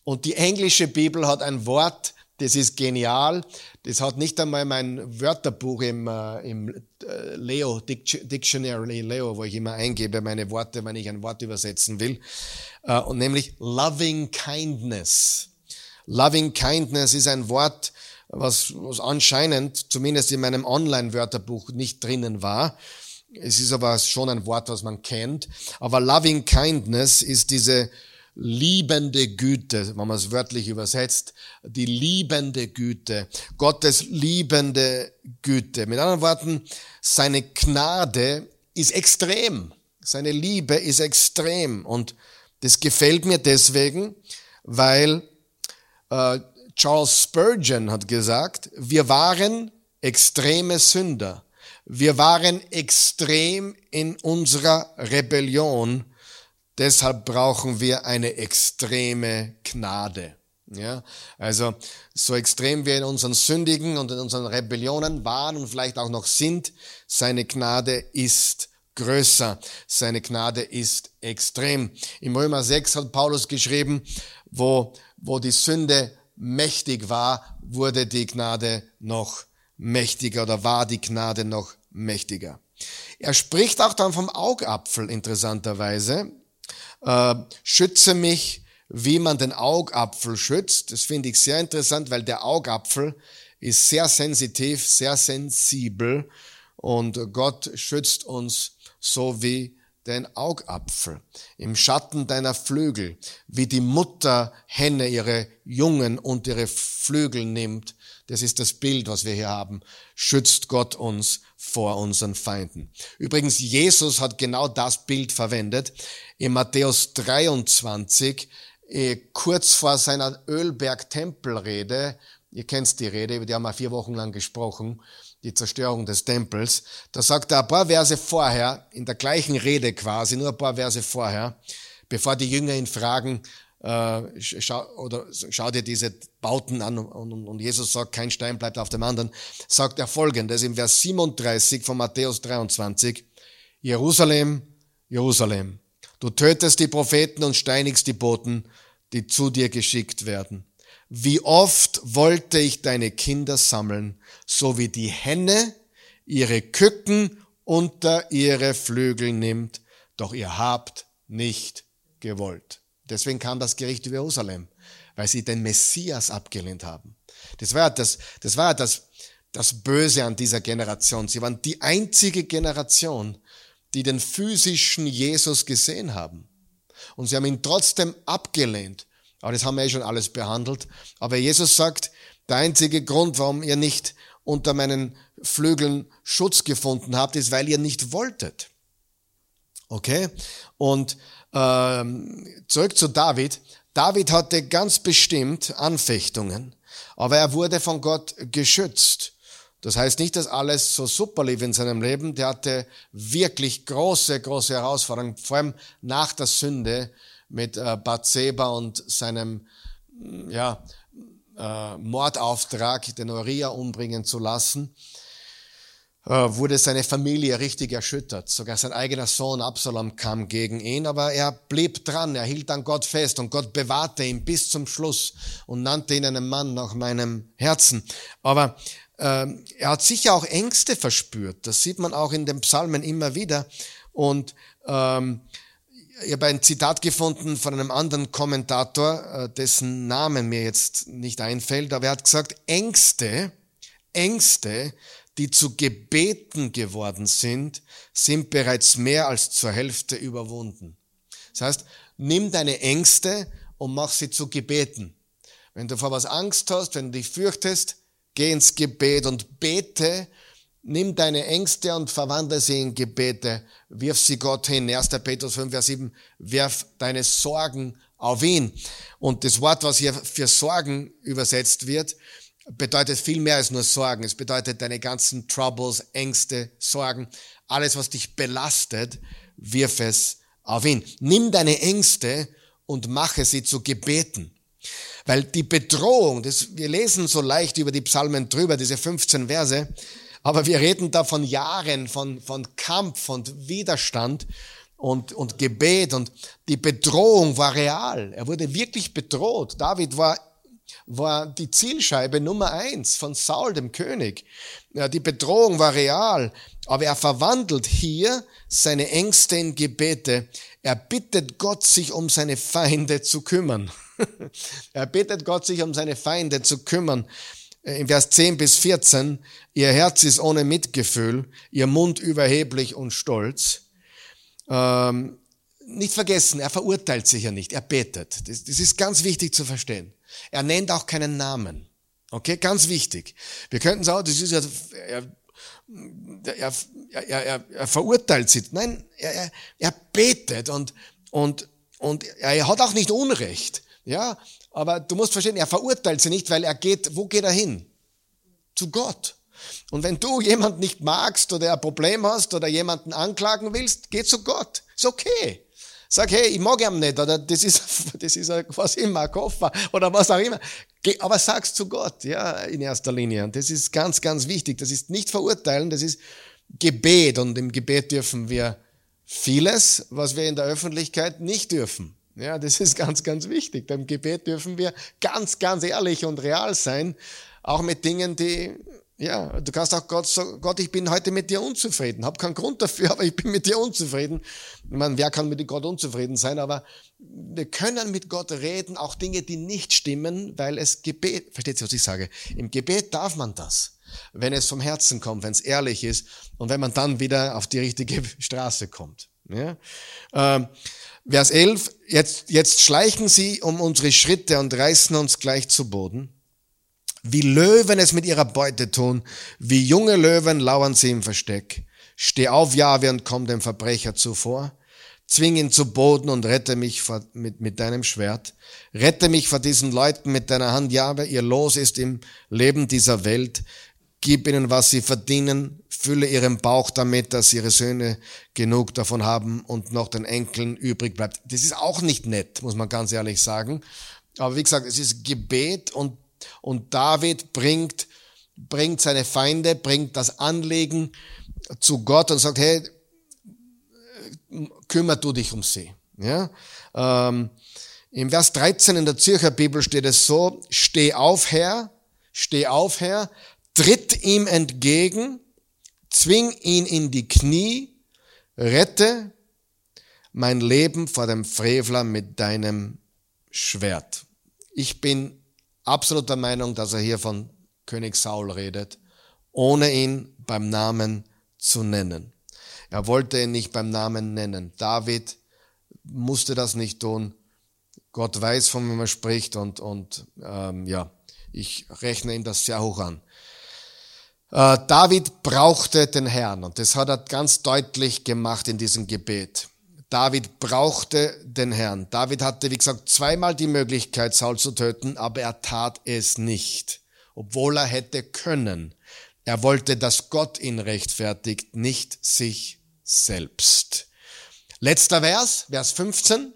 S1: Und die englische Bibel hat ein Wort, das ist genial. Das hat nicht einmal mein Wörterbuch im, äh, im äh, Leo, Dictionary Leo, wo ich immer eingebe meine Worte, wenn ich ein Wort übersetzen will. Äh, und nämlich loving kindness. Loving kindness ist ein Wort, was, was anscheinend, zumindest in meinem Online-Wörterbuch, nicht drinnen war. Es ist aber schon ein Wort, was man kennt. Aber loving kindness ist diese liebende Güte, wenn man es wörtlich übersetzt, die liebende Güte, Gottes liebende Güte. Mit anderen Worten, seine Gnade ist extrem. Seine Liebe ist extrem. Und das gefällt mir deswegen, weil äh, Charles Spurgeon hat gesagt, wir waren extreme Sünder. Wir waren extrem in unserer Rebellion Deshalb brauchen wir eine extreme Gnade. Ja, also so extrem wir in unseren Sündigen und in unseren Rebellionen waren und vielleicht auch noch sind, seine Gnade ist größer. Seine Gnade ist extrem. Im Römer 6 hat Paulus geschrieben, wo, wo die Sünde mächtig war, wurde die Gnade noch mächtiger oder war die Gnade noch mächtiger. Er spricht auch dann vom Augapfel interessanterweise äh, schütze mich, wie man den Augapfel schützt. Das finde ich sehr interessant, weil der Augapfel ist sehr sensitiv, sehr sensibel und Gott schützt uns so wie den Augapfel im Schatten deiner Flügel, wie die Mutter Henne ihre Jungen und ihre Flügel nimmt. Das ist das Bild, was wir hier haben. Schützt Gott uns vor unseren Feinden. Übrigens, Jesus hat genau das Bild verwendet in Matthäus 23, eh, kurz vor seiner Ölberg-Tempelrede. Ihr kennt die Rede, über die haben wir vier Wochen lang gesprochen, die Zerstörung des Tempels. Da sagt er ein paar Verse vorher, in der gleichen Rede quasi, nur ein paar Verse vorher, bevor die Jünger ihn fragen, äh, schau, oder schau dir diese Bauten an und, und, und, Jesus sagt, kein Stein bleibt auf dem anderen, sagt er folgendes im Vers 37 von Matthäus 23, Jerusalem, Jerusalem, du tötest die Propheten und steinigst die Boten, die zu dir geschickt werden. Wie oft wollte ich deine Kinder sammeln, so wie die Henne ihre Küken unter ihre Flügel nimmt, doch ihr habt nicht gewollt. Deswegen kam das Gericht über Jerusalem, weil sie den Messias abgelehnt haben. Das war das, das war das, das Böse an dieser Generation. Sie waren die einzige Generation, die den physischen Jesus gesehen haben. Und sie haben ihn trotzdem abgelehnt. Aber das haben wir eh schon alles behandelt. Aber Jesus sagt, der einzige Grund, warum ihr nicht unter meinen Flügeln Schutz gefunden habt, ist, weil ihr nicht wolltet. Okay? Und ähm, zurück zu David. David hatte ganz bestimmt Anfechtungen, aber er wurde von Gott geschützt. Das heißt nicht, dass alles so super lief in seinem Leben. Der hatte wirklich große, große Herausforderungen, vor allem nach der Sünde mit äh, Bathseba und seinem ja, äh, Mordauftrag, den Uriah umbringen zu lassen. Äh, wurde seine Familie richtig erschüttert. Sogar sein eigener Sohn Absalom kam gegen ihn, aber er blieb dran, er hielt an Gott fest und Gott bewahrte ihn bis zum Schluss und nannte ihn einen Mann nach meinem Herzen. Aber ähm, er hat sicher auch Ängste verspürt. Das sieht man auch in den Psalmen immer wieder. Und ähm, ich habe ein Zitat gefunden von einem anderen Kommentator, äh, dessen Namen mir jetzt nicht einfällt, aber er hat gesagt, Ängste, Ängste die zu Gebeten geworden sind, sind bereits mehr als zur Hälfte überwunden. Das heißt, nimm deine Ängste und mach sie zu Gebeten. Wenn du vor was Angst hast, wenn du dich fürchtest, geh ins Gebet und bete, nimm deine Ängste und verwandle sie in Gebete, wirf sie Gott hin. 1. Petrus 5, Vers 7, werf deine Sorgen auf ihn. Und das Wort, was hier für Sorgen übersetzt wird, bedeutet viel mehr als nur Sorgen. Es bedeutet deine ganzen Troubles, Ängste, Sorgen, alles, was dich belastet, wirf es auf ihn. Nimm deine Ängste und mache sie zu Gebeten. Weil die Bedrohung, das, wir lesen so leicht über die Psalmen drüber, diese 15 Verse, aber wir reden da von Jahren, von, von Kampf und Widerstand und, und Gebet und die Bedrohung war real. Er wurde wirklich bedroht. David war war die Zielscheibe Nummer eins von Saul, dem König. Ja, die Bedrohung war real, aber er verwandelt hier seine Ängste in Gebete. Er bittet Gott, sich um seine Feinde zu kümmern. er bittet Gott, sich um seine Feinde zu kümmern. Äh, in Vers 10 bis 14, ihr Herz ist ohne Mitgefühl, ihr Mund überheblich und stolz. Ähm, nicht vergessen, er verurteilt sich ja nicht, er betet. Das, das ist ganz wichtig zu verstehen. Er nennt auch keinen Namen. Okay, ganz wichtig. Wir könnten sagen, das ist ja, er, er, er, er, er verurteilt sie. Nein, er, er, er betet und, und, und er hat auch nicht Unrecht. Ja, aber du musst verstehen, er verurteilt sie nicht, weil er geht, wo geht er hin? Zu Gott. Und wenn du jemanden nicht magst oder ein Problem hast oder jemanden anklagen willst, geh zu Gott. Ist okay. Sag, hey, ich mag ihn nicht, oder das ist, das ist was immer, ein Koffer, oder was auch immer. Aber sag's zu Gott, ja, in erster Linie. Und das ist ganz, ganz wichtig. Das ist nicht verurteilen, das ist Gebet. Und im Gebet dürfen wir vieles, was wir in der Öffentlichkeit nicht dürfen. Ja, das ist ganz, ganz wichtig. Beim Gebet dürfen wir ganz, ganz ehrlich und real sein. Auch mit Dingen, die ja, du kannst auch Gott sagen, Gott, ich bin heute mit dir unzufrieden. Hab keinen Grund dafür, aber ich bin mit dir unzufrieden. Ich meine, wer kann mit Gott unzufrieden sein? Aber wir können mit Gott reden, auch Dinge, die nicht stimmen, weil es Gebet, versteht ihr, was ich sage? Im Gebet darf man das. Wenn es vom Herzen kommt, wenn es ehrlich ist und wenn man dann wieder auf die richtige Straße kommt. Ja? Ähm, Vers 11, jetzt, jetzt schleichen sie um unsere Schritte und reißen uns gleich zu Boden. Wie Löwen es mit ihrer Beute tun, wie junge Löwen lauern sie im Versteck. Steh auf, Jahwe, und komm dem Verbrecher zuvor. Zwing ihn zu Boden und rette mich vor, mit, mit deinem Schwert. Rette mich vor diesen Leuten mit deiner Hand, Jahwe. Ihr Los ist im Leben dieser Welt. Gib ihnen, was sie verdienen. Fülle ihren Bauch damit, dass ihre Söhne genug davon haben und noch den Enkeln übrig bleibt. Das ist auch nicht nett, muss man ganz ehrlich sagen. Aber wie gesagt, es ist Gebet und und David bringt, bringt seine Feinde, bringt das Anliegen zu Gott und sagt, hey, kümmer du dich um sie. Ja? Ähm, Im Vers 13 in der Zürcher Bibel steht es so, steh auf, Herr, steh auf, Herr, tritt ihm entgegen, zwing ihn in die Knie, rette mein Leben vor dem Frevler mit deinem Schwert. Ich bin absolut der Meinung, dass er hier von König Saul redet, ohne ihn beim Namen zu nennen. Er wollte ihn nicht beim Namen nennen. David musste das nicht tun. Gott weiß, von wem er spricht und, und ähm, ja, ich rechne ihm das sehr hoch an. Äh, David brauchte den Herrn und das hat er ganz deutlich gemacht in diesem Gebet. David brauchte den Herrn. David hatte, wie gesagt, zweimal die Möglichkeit, Saul zu töten, aber er tat es nicht, obwohl er hätte können. Er wollte, dass Gott ihn rechtfertigt, nicht sich selbst. Letzter Vers, Vers 15.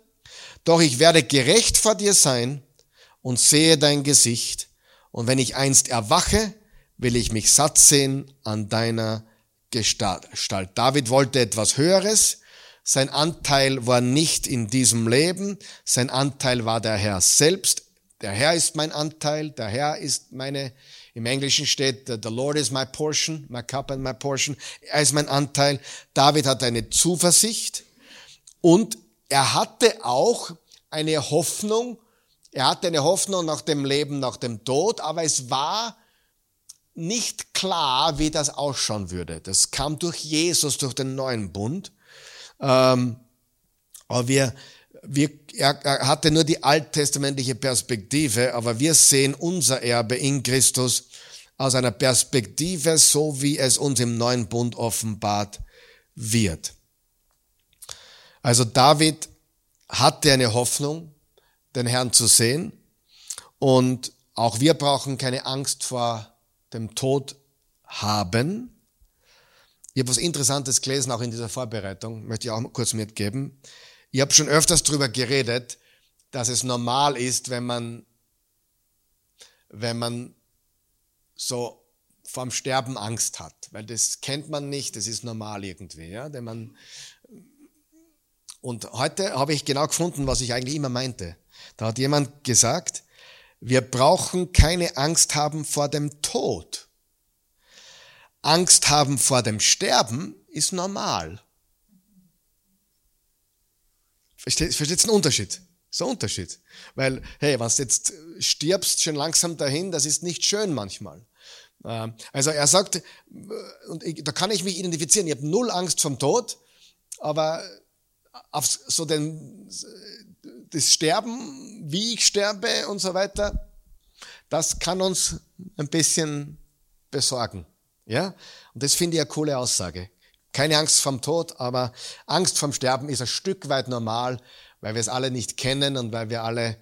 S1: Doch ich werde gerecht vor dir sein und sehe dein Gesicht. Und wenn ich einst erwache, will ich mich satt sehen an deiner Gestalt. David wollte etwas Höheres. Sein Anteil war nicht in diesem Leben, sein Anteil war der Herr selbst. Der Herr ist mein Anteil, der Herr ist meine, im Englischen steht, the Lord is my portion, my cup and my portion. Er ist mein Anteil. David hat eine Zuversicht und er hatte auch eine Hoffnung, er hatte eine Hoffnung nach dem Leben, nach dem Tod, aber es war nicht klar, wie das ausschauen würde. Das kam durch Jesus, durch den neuen Bund. Ähm, aber wir, wir, er, hatte nur die alttestamentliche Perspektive, aber wir sehen unser Erbe in Christus aus einer Perspektive, so wie es uns im neuen Bund offenbart wird. Also David hatte eine Hoffnung, den Herrn zu sehen. Und auch wir brauchen keine Angst vor dem Tod haben. Ich habe was Interessantes gelesen, auch in dieser Vorbereitung, möchte ich auch kurz mitgeben. Ich habe schon öfters darüber geredet, dass es normal ist, wenn man, wenn man so vorm Sterben Angst hat, weil das kennt man nicht, das ist normal irgendwie, ja, wenn man und heute habe ich genau gefunden, was ich eigentlich immer meinte. Da hat jemand gesagt, wir brauchen keine Angst haben vor dem Tod. Angst haben vor dem Sterben ist normal. Versteht, versteht den Unterschied? So ein Unterschied. Weil, hey, was jetzt stirbst schon langsam dahin, das ist nicht schön manchmal. Ähm, also er sagt, äh, und da kann ich mich identifizieren, ich habe null Angst vom Tod, aber auf so den, das Sterben, wie ich sterbe und so weiter, das kann uns ein bisschen besorgen. Ja? Und das finde ich eine coole Aussage. Keine Angst vom Tod, aber Angst vom Sterben ist ein Stück weit normal, weil wir es alle nicht kennen und weil wir alle,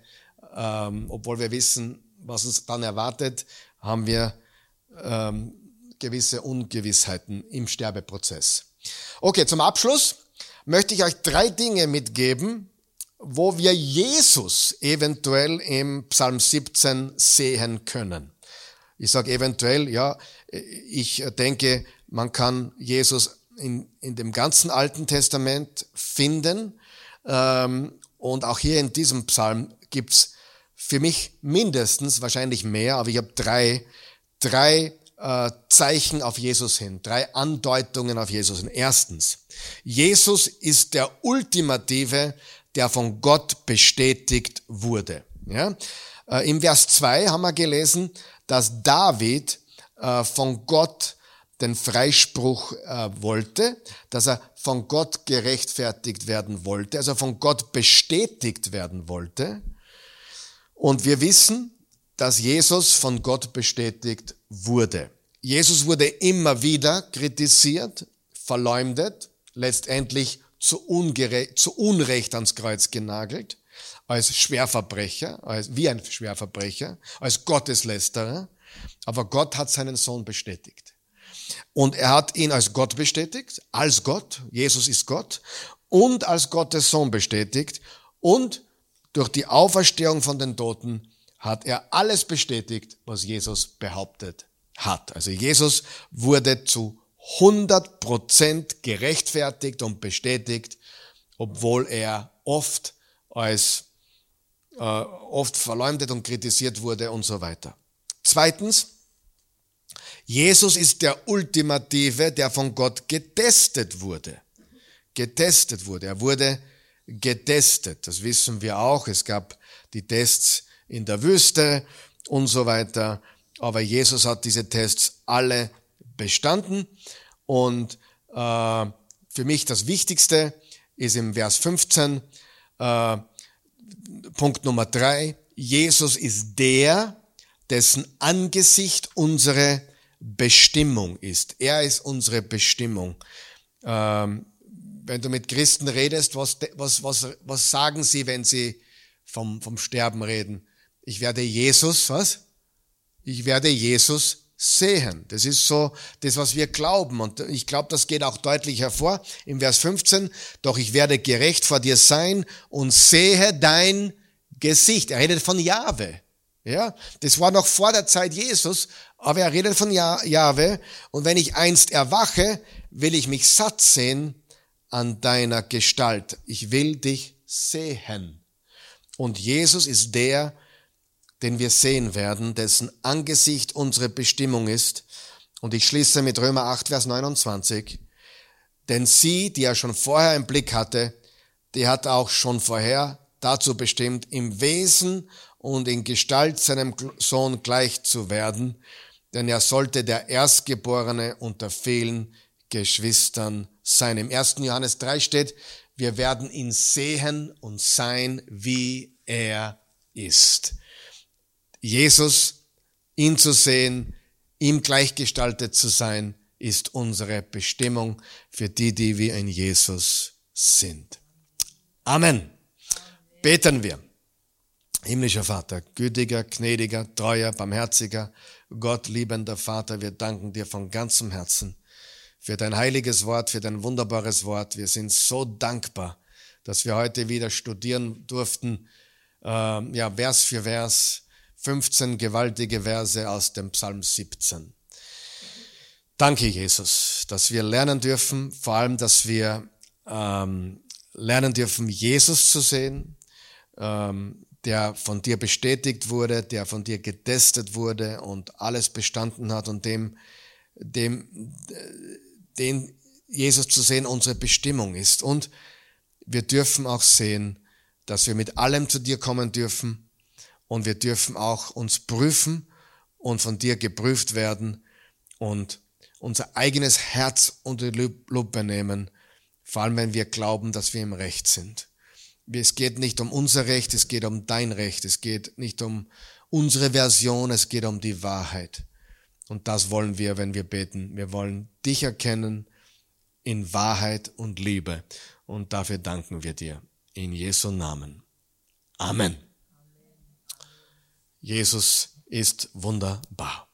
S1: ähm, obwohl wir wissen, was uns dann erwartet, haben wir ähm, gewisse Ungewissheiten im Sterbeprozess. Okay, zum Abschluss möchte ich euch drei Dinge mitgeben, wo wir Jesus eventuell im Psalm 17 sehen können. Ich sage eventuell, ja, ich denke, man kann Jesus in, in dem ganzen Alten Testament finden. Ähm, und auch hier in diesem Psalm gibt's für mich mindestens, wahrscheinlich mehr, aber ich habe drei, drei äh, Zeichen auf Jesus hin, drei Andeutungen auf Jesus hin. Erstens, Jesus ist der Ultimative, der von Gott bestätigt wurde. Ja? Äh, Im Vers 2 haben wir gelesen, dass David äh, von Gott den Freispruch äh, wollte, dass er von Gott gerechtfertigt werden wollte, also von Gott bestätigt werden wollte. Und wir wissen, dass Jesus von Gott bestätigt wurde. Jesus wurde immer wieder kritisiert, verleumdet, letztendlich zu, zu Unrecht ans Kreuz genagelt, als Schwerverbrecher, als, wie ein Schwerverbrecher, als Gotteslästerer. Aber Gott hat seinen Sohn bestätigt. Und er hat ihn als Gott bestätigt, als Gott, Jesus ist Gott, und als Gottes Sohn bestätigt. Und durch die Auferstehung von den Toten hat er alles bestätigt, was Jesus behauptet hat. Also Jesus wurde zu 100% gerechtfertigt und bestätigt, obwohl er oft als äh, oft verleumdet und kritisiert wurde und so weiter. Zweitens, Jesus ist der Ultimative, der von Gott getestet wurde. Getestet wurde. Er wurde getestet. Das wissen wir auch. Es gab die Tests in der Wüste und so weiter. Aber Jesus hat diese Tests alle bestanden. Und äh, für mich das Wichtigste ist im Vers 15, äh, Punkt Nummer drei. Jesus ist der, dessen Angesicht unsere Bestimmung ist. Er ist unsere Bestimmung. Ähm, wenn du mit Christen redest, was, was, was, was sagen sie, wenn sie vom, vom Sterben reden? Ich werde Jesus, was? Ich werde Jesus sehen. Das ist so das, was wir glauben. Und ich glaube, das geht auch deutlich hervor im Vers 15. Doch ich werde gerecht vor dir sein und sehe dein Gesicht. Er redet von Jahwe. Ja, das war noch vor der Zeit Jesus, aber er redet von Jahwe. Und wenn ich einst erwache, will ich mich satt sehen an deiner Gestalt. Ich will dich sehen. Und Jesus ist der, den wir sehen werden, dessen Angesicht unsere Bestimmung ist. Und ich schließe mit Römer 8, Vers 29. Denn sie, die er schon vorher im Blick hatte, die hat auch schon vorher dazu bestimmt, im Wesen und in Gestalt seinem Sohn gleich zu werden, denn er sollte der Erstgeborene unter vielen Geschwistern sein. Im 1. Johannes 3 steht, wir werden ihn sehen und sein, wie er ist. Jesus, ihn zu sehen, ihm gleichgestaltet zu sein, ist unsere Bestimmung für die, die wir in Jesus sind. Amen. Beten wir. Himmlischer Vater, gütiger, gnädiger, treuer, barmherziger, Gott liebender Vater, wir danken dir von ganzem Herzen für dein heiliges Wort, für dein wunderbares Wort. Wir sind so dankbar, dass wir heute wieder studieren durften, äh, ja, Vers für Vers, 15 gewaltige Verse aus dem Psalm 17. Danke, Jesus, dass wir lernen dürfen, vor allem, dass wir ähm, lernen dürfen, Jesus zu sehen, ähm, der von dir bestätigt wurde, der von dir getestet wurde und alles bestanden hat und dem, dem, den Jesus zu sehen unsere Bestimmung ist. Und wir dürfen auch sehen, dass wir mit allem zu dir kommen dürfen und wir dürfen auch uns prüfen und von dir geprüft werden und unser eigenes Herz unter die Lupe nehmen, vor allem wenn wir glauben, dass wir im Recht sind. Es geht nicht um unser Recht, es geht um dein Recht, es geht nicht um unsere Version, es geht um die Wahrheit. Und das wollen wir, wenn wir beten. Wir wollen dich erkennen in Wahrheit und Liebe. Und dafür danken wir dir. In Jesu Namen. Amen. Jesus ist wunderbar.